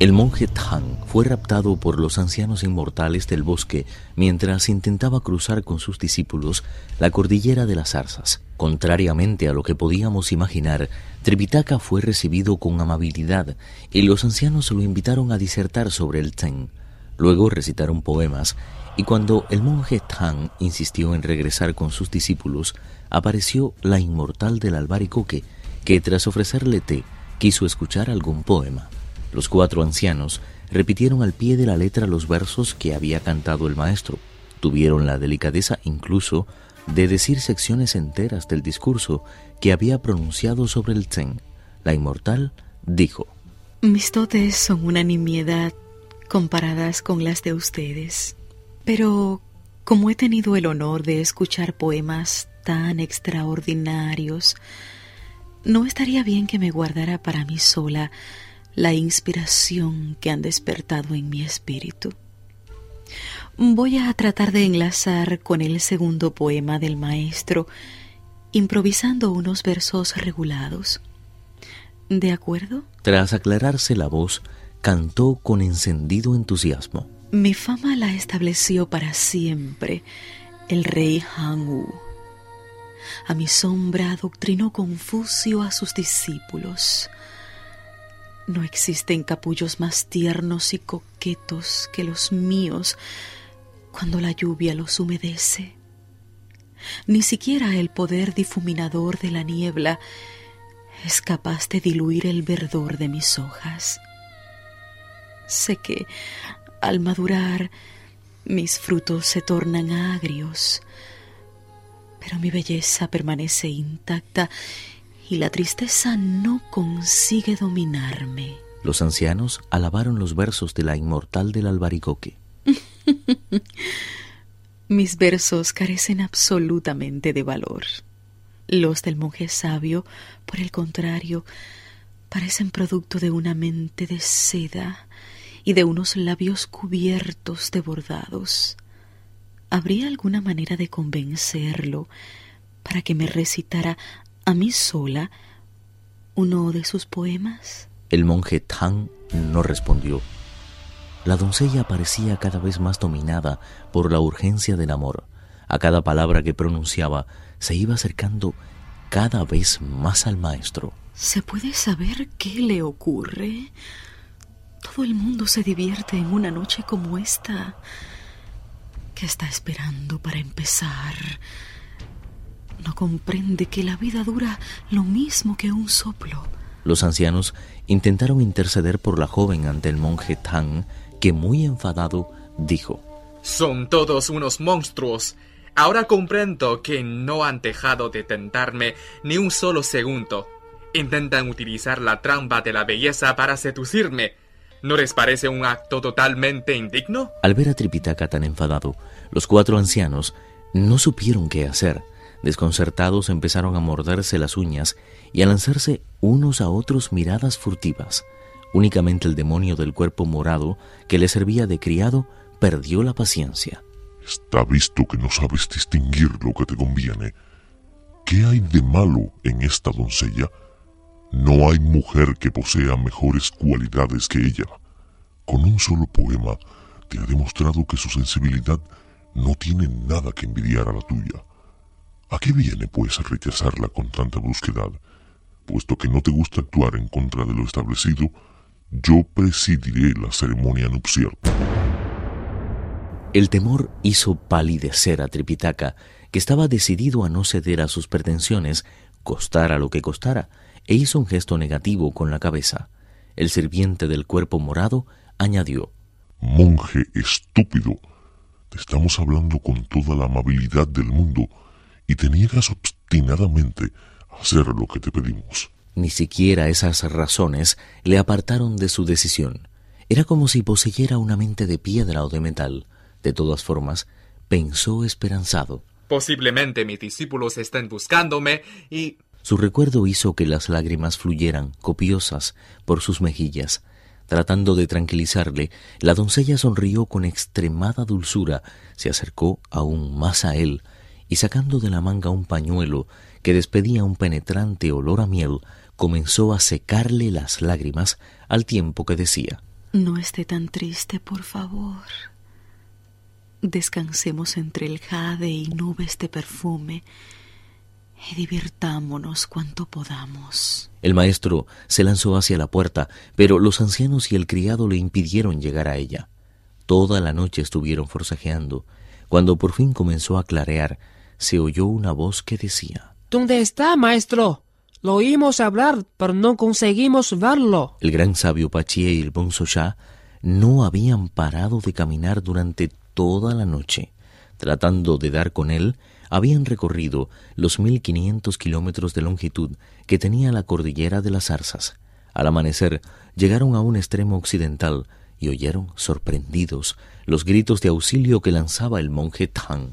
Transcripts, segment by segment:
El monje Tang fue raptado por los ancianos inmortales del bosque mientras intentaba cruzar con sus discípulos la cordillera de las zarzas. Contrariamente a lo que podíamos imaginar, Tripitaka fue recibido con amabilidad y los ancianos lo invitaron a disertar sobre el Zen. Luego recitaron poemas y cuando el monje Tang insistió en regresar con sus discípulos, apareció la inmortal del albaricoque que tras ofrecerle té quiso escuchar algún poema. Los cuatro ancianos repitieron al pie de la letra los versos que había cantado el maestro. Tuvieron la delicadeza incluso de decir secciones enteras del discurso que había pronunciado sobre el Zen. La inmortal dijo, Mis dotes son una nimiedad comparadas con las de ustedes, pero como he tenido el honor de escuchar poemas tan extraordinarios, no estaría bien que me guardara para mí sola la inspiración que han despertado en mi espíritu. Voy a tratar de enlazar con el segundo poema del maestro, improvisando unos versos regulados. ¿De acuerdo? Tras aclararse la voz, cantó con encendido entusiasmo. Mi fama la estableció para siempre el rey Han A mi sombra adoctrinó Confucio a sus discípulos. No existen capullos más tiernos y coquetos que los míos cuando la lluvia los humedece. Ni siquiera el poder difuminador de la niebla es capaz de diluir el verdor de mis hojas. Sé que al madurar mis frutos se tornan agrios, pero mi belleza permanece intacta y la tristeza no consigue dominarme. Los ancianos alabaron los versos de la inmortal del albaricoque. Mis versos carecen absolutamente de valor. Los del monje sabio, por el contrario, parecen producto de una mente de seda y de unos labios cubiertos de bordados. ¿Habría alguna manera de convencerlo para que me recitara a mí sola uno de sus poemas? El monje Tang no respondió. La doncella parecía cada vez más dominada por la urgencia del amor. A cada palabra que pronunciaba se iba acercando cada vez más al maestro. ¿Se puede saber qué le ocurre? Todo el mundo se divierte en una noche como esta. ¿Qué está esperando para empezar? No comprende que la vida dura lo mismo que un soplo. Los ancianos intentaron interceder por la joven ante el monje Tang, que muy enfadado dijo, Son todos unos monstruos. Ahora comprendo que no han dejado de tentarme ni un solo segundo. Intentan utilizar la trampa de la belleza para seducirme. ¿No les parece un acto totalmente indigno? Al ver a Tripitaka tan enfadado, los cuatro ancianos no supieron qué hacer. Desconcertados empezaron a morderse las uñas y a lanzarse unos a otros miradas furtivas. Únicamente el demonio del cuerpo morado, que le servía de criado, perdió la paciencia. Está visto que no sabes distinguir lo que te conviene. ¿Qué hay de malo en esta doncella? No hay mujer que posea mejores cualidades que ella. Con un solo poema te ha demostrado que su sensibilidad no tiene nada que envidiar a la tuya. ¿A qué viene, pues, rechazarla con tanta brusquedad? Puesto que no te gusta actuar en contra de lo establecido, yo presidiré la ceremonia nupcial. El temor hizo palidecer a Tripitaka, que estaba decidido a no ceder a sus pretensiones, costara lo que costara, e hizo un gesto negativo con la cabeza. El sirviente del cuerpo morado añadió Monje estúpido, te estamos hablando con toda la amabilidad del mundo, y te niegas obstinadamente a hacer lo que te pedimos. Ni siquiera esas razones le apartaron de su decisión. Era como si poseyera una mente de piedra o de metal. De todas formas, pensó esperanzado. Posiblemente mis discípulos estén buscándome y... Su recuerdo hizo que las lágrimas fluyeran, copiosas, por sus mejillas. Tratando de tranquilizarle, la doncella sonrió con extremada dulzura, se acercó aún más a él, y sacando de la manga un pañuelo que despedía un penetrante olor a miel, comenzó a secarle las lágrimas al tiempo que decía No esté tan triste, por favor. Descansemos entre el jade y nubes de perfume y divirtámonos cuanto podamos. El maestro se lanzó hacia la puerta, pero los ancianos y el criado le impidieron llegar a ella. Toda la noche estuvieron forcejeando. Cuando por fin comenzó a clarear, se oyó una voz que decía ¿Dónde está, maestro? Lo oímos hablar, pero no conseguimos verlo. El gran sabio Pachie y el bonzo no habían parado de caminar durante toda la noche. Tratando de dar con él, habían recorrido los mil quinientos kilómetros de longitud que tenía la cordillera de las Zarzas. Al amanecer llegaron a un extremo occidental y oyeron, sorprendidos, los gritos de auxilio que lanzaba el monje Tang.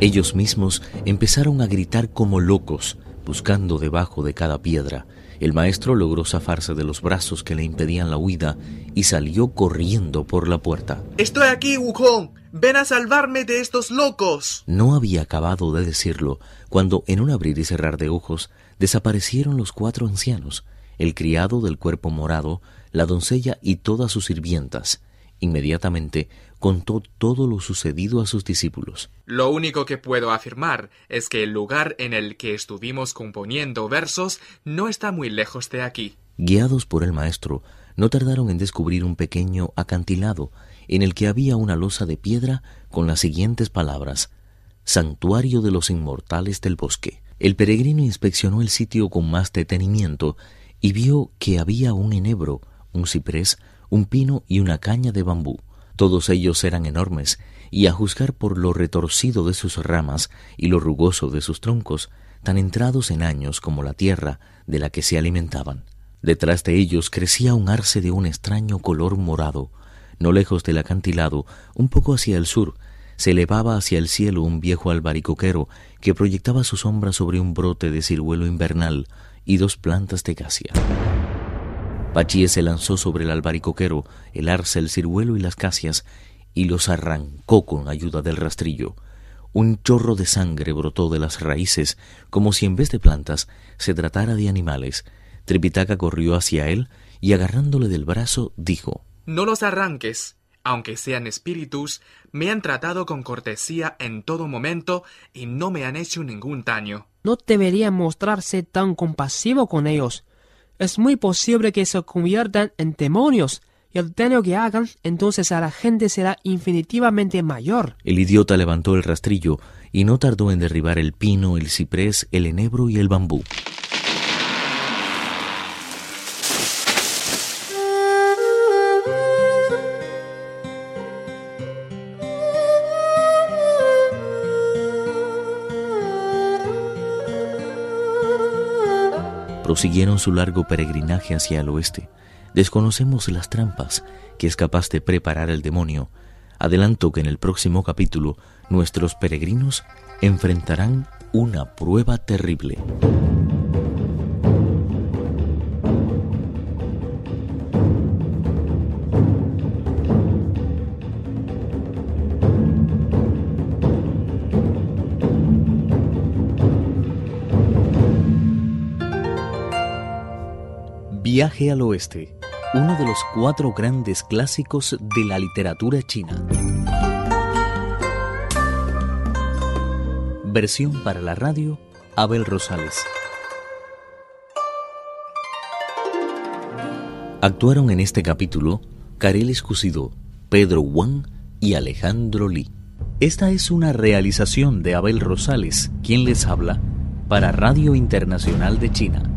Ellos mismos empezaron a gritar como locos, buscando debajo de cada piedra. El maestro logró zafarse de los brazos que le impedían la huida y salió corriendo por la puerta. Estoy aquí, Wukong. Ven a salvarme de estos locos. No había acabado de decirlo cuando, en un abrir y cerrar de ojos, desaparecieron los cuatro ancianos, el criado del cuerpo morado, la doncella y todas sus sirvientas. Inmediatamente contó todo lo sucedido a sus discípulos. Lo único que puedo afirmar es que el lugar en el que estuvimos componiendo versos no está muy lejos de aquí. Guiados por el maestro, no tardaron en descubrir un pequeño acantilado en el que había una losa de piedra con las siguientes palabras Santuario de los Inmortales del Bosque. El peregrino inspeccionó el sitio con más detenimiento y vio que había un enebro, un ciprés, un pino y una caña de bambú. Todos ellos eran enormes, y a juzgar por lo retorcido de sus ramas y lo rugoso de sus troncos, tan entrados en años como la tierra de la que se alimentaban. Detrás de ellos crecía un arce de un extraño color morado. No lejos del acantilado, un poco hacia el sur, se elevaba hacia el cielo un viejo albaricoquero que proyectaba su sombra sobre un brote de ciruelo invernal y dos plantas de casia. Pachíe se lanzó sobre el albaricoquero, el arce, el ciruelo y las casias, y los arrancó con ayuda del rastrillo. Un chorro de sangre brotó de las raíces, como si en vez de plantas se tratara de animales. Tripitaka corrió hacia él y agarrándole del brazo dijo No los arranques. Aunque sean espíritus, me han tratado con cortesía en todo momento y no me han hecho ningún daño. No debería mostrarse tan compasivo con ellos es muy posible que se conviertan en demonios y el daño que hagan entonces a la gente será infinitivamente mayor. El idiota levantó el rastrillo y no tardó en derribar el pino, el ciprés, el enebro y el bambú. Prosiguieron su largo peregrinaje hacia el oeste. Desconocemos las trampas que es capaz de preparar el demonio. Adelanto que en el próximo capítulo nuestros peregrinos enfrentarán una prueba terrible. Viaje al Oeste, uno de los cuatro grandes clásicos de la literatura china. Versión para la radio, Abel Rosales. Actuaron en este capítulo Karel Escusido, Pedro Wang y Alejandro Lee. Esta es una realización de Abel Rosales, quien les habla, para Radio Internacional de China.